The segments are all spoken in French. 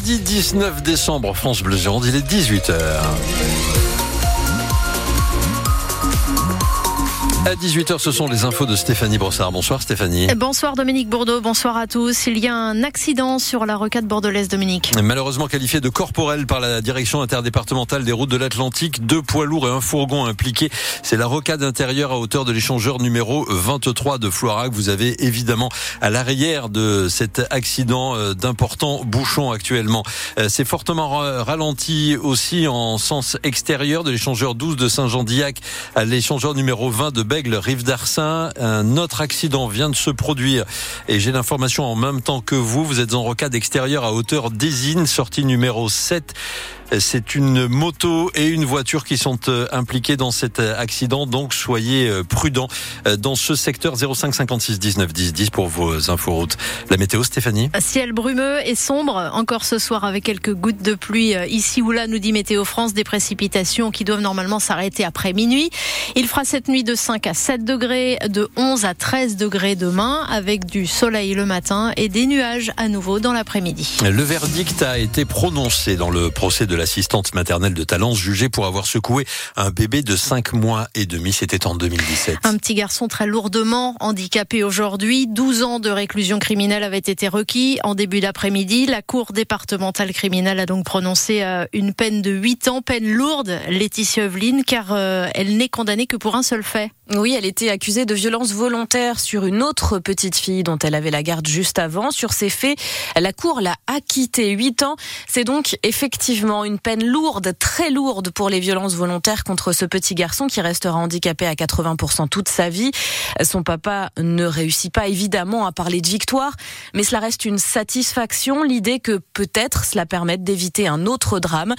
Lundi 19 décembre, France Bleu Gironde, il est 18h. À 18h, ce sont les infos de Stéphanie Brossard. Bonsoir Stéphanie. Bonsoir Dominique Bourdeau, bonsoir à tous. Il y a un accident sur la rocade bordelaise, Dominique. Malheureusement qualifié de corporel par la direction interdépartementale des routes de l'Atlantique, deux poids lourds et un fourgon impliqués. C'est la rocade intérieure à hauteur de l'échangeur numéro 23 de Floirac. Vous avez évidemment à l'arrière de cet accident euh, d'importants bouchons actuellement. Euh, c'est fortement ralenti aussi en sens extérieur de l'échangeur 12 de Saint-Jean-Diac à l'échangeur numéro 20 de Bègle, rive d'Arsin. Un autre accident vient de se produire et j'ai l'information en même temps que vous. Vous êtes en rocade extérieure à hauteur d'Ésine, sortie numéro 7. C'est une moto et une voiture qui sont euh, impliquées dans cet euh, accident, donc soyez euh, prudents dans ce secteur 05 56 19 10 10 pour vos inforoutes. La météo, Stéphanie? Ciel brumeux et sombre, encore ce soir avec quelques gouttes de pluie ici ou là, nous dit Météo France, des précipitations qui doivent normalement s'arrêter après minuit. Il fera cette nuit de 5 à 7 degrés, de 11 à 13 degrés demain, avec du soleil le matin et des nuages à nouveau dans l'après-midi. Le verdict a été prononcé dans le procès de l'assistante maternelle de Talence jugée pour avoir secoué un bébé de 5 mois et demi. C'était en 2017. Un petit garçon très lourdement handicapé aujourd'hui. 12 ans de réclusion criminelle avaient été requis en début d'après-midi. La Cour départementale criminelle a donc prononcé euh, une peine de 8 ans, peine lourde, Laetitia Evelyne, car euh, elle n'est condamnée que pour un seul fait. Oui, elle était accusée de violence volontaire sur une autre petite fille dont elle avait la garde juste avant. Sur ces faits, la Cour l'a acquittée 8 ans. C'est donc effectivement une peine lourde, très lourde pour les violences volontaires contre ce petit garçon qui restera handicapé à 80% toute sa vie. Son papa ne réussit pas évidemment à parler de victoire, mais cela reste une satisfaction, l'idée que peut-être cela permette d'éviter un autre drame.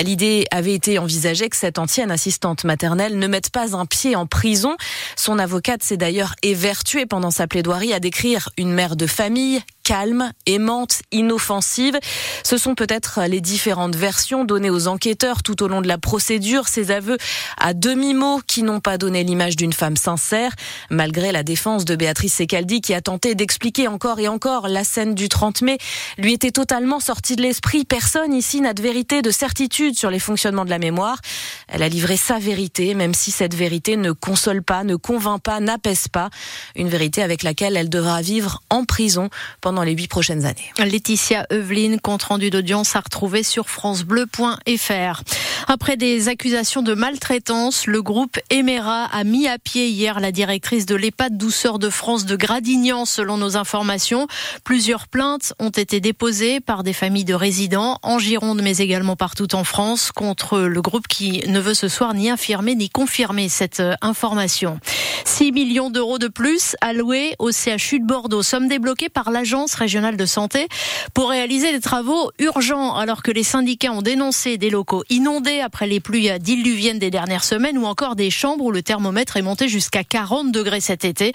L'idée avait été envisagée que cette ancienne assistante maternelle ne mette pas un pied en prison son avocate s'est d'ailleurs évertuée pendant sa plaidoirie à décrire une mère de famille calme, aimante, inoffensive. Ce sont peut-être les différentes versions données aux enquêteurs tout au long de la procédure, ces aveux à demi-mot qui n'ont pas donné l'image d'une femme sincère, malgré la défense de Béatrice Secaldi qui a tenté d'expliquer encore et encore la scène du 30 mai lui était totalement sortie de l'esprit. Personne ici n'a de vérité, de certitude sur les fonctionnements de la mémoire. Elle a livré sa vérité, même si cette vérité ne console pas, ne convainc pas, n'apaise pas. Une vérité avec laquelle elle devra vivre en prison pendant les huit prochaines années. Laetitia Eveline, compte rendu d'audience à retrouver sur francebleu.fr. Après des accusations de maltraitance, le groupe Emera a mis à pied hier la directrice de l'EHPAD Douceur de France de Gradignan, selon nos informations. Plusieurs plaintes ont été déposées par des familles de résidents en Gironde, mais également partout en France, contre le groupe qui ne veut ce soir ni affirmer ni confirmer cette information. 6 millions d'euros de plus alloués au CHU de Bordeaux, sommes débloqués par l'Agence régionale de santé pour réaliser des travaux urgents alors que les syndicats ont dénoncé des locaux inondés après les pluies diluviennes des dernières semaines ou encore des chambres où le thermomètre est monté jusqu'à 40 degrés cet été.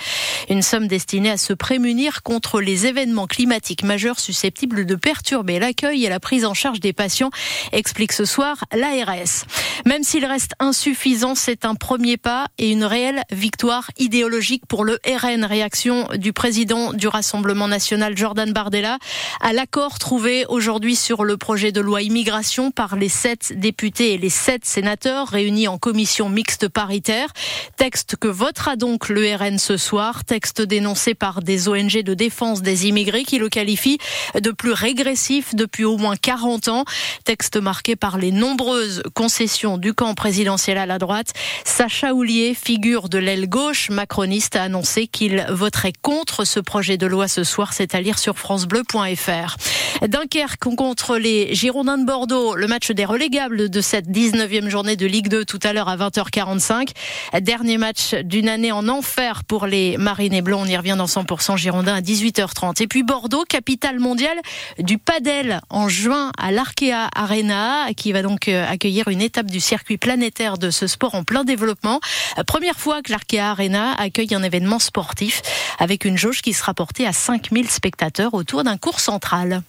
Une somme destinée à se prémunir contre les événements climatiques majeurs susceptibles de perturber l'accueil et la prise en charge des patients, explique ce soir l'ARS. Même s'il reste insuffisant, c'est un premier pas et une réelle victoire idéologique pour le RN. Réaction du président du Rassemblement national, Jordan Bardella, à l'accord trouvé aujourd'hui sur le projet de loi immigration par les sept députés et les sept sénateurs réunis en commission mixte paritaire. Texte que votera donc le RN ce soir. Texte dénoncé par des ONG de défense des immigrés qui le qualifient de plus régressif depuis au moins 40 ans. Texte marqué par les nombreuses concessions du camp présidentiel à la droite. Sacha Houlier, figure de l'aile gauche macroniste, a annoncé qu'il voterait contre ce projet de loi ce soir. C'est à lire sur francebleu.fr. Dunkerque contre les Girondins de Bordeaux. Le match des relégables de cette 19e journée de Ligue 2 tout à l'heure à 20h45. Dernier match d'une année en enfer pour les Marinés Blancs. On y revient dans 100% Girondins à 18h30. Et puis Bordeaux, capitale mondiale du padel en juin à l'Arkea Arena qui va donc euh, accueillir une étape du circuit planétaire de ce sport en plein développement. Première fois que l'Arkea Arena accueille un événement sportif avec une jauge qui sera portée à 5000 spectateurs autour d'un cours central.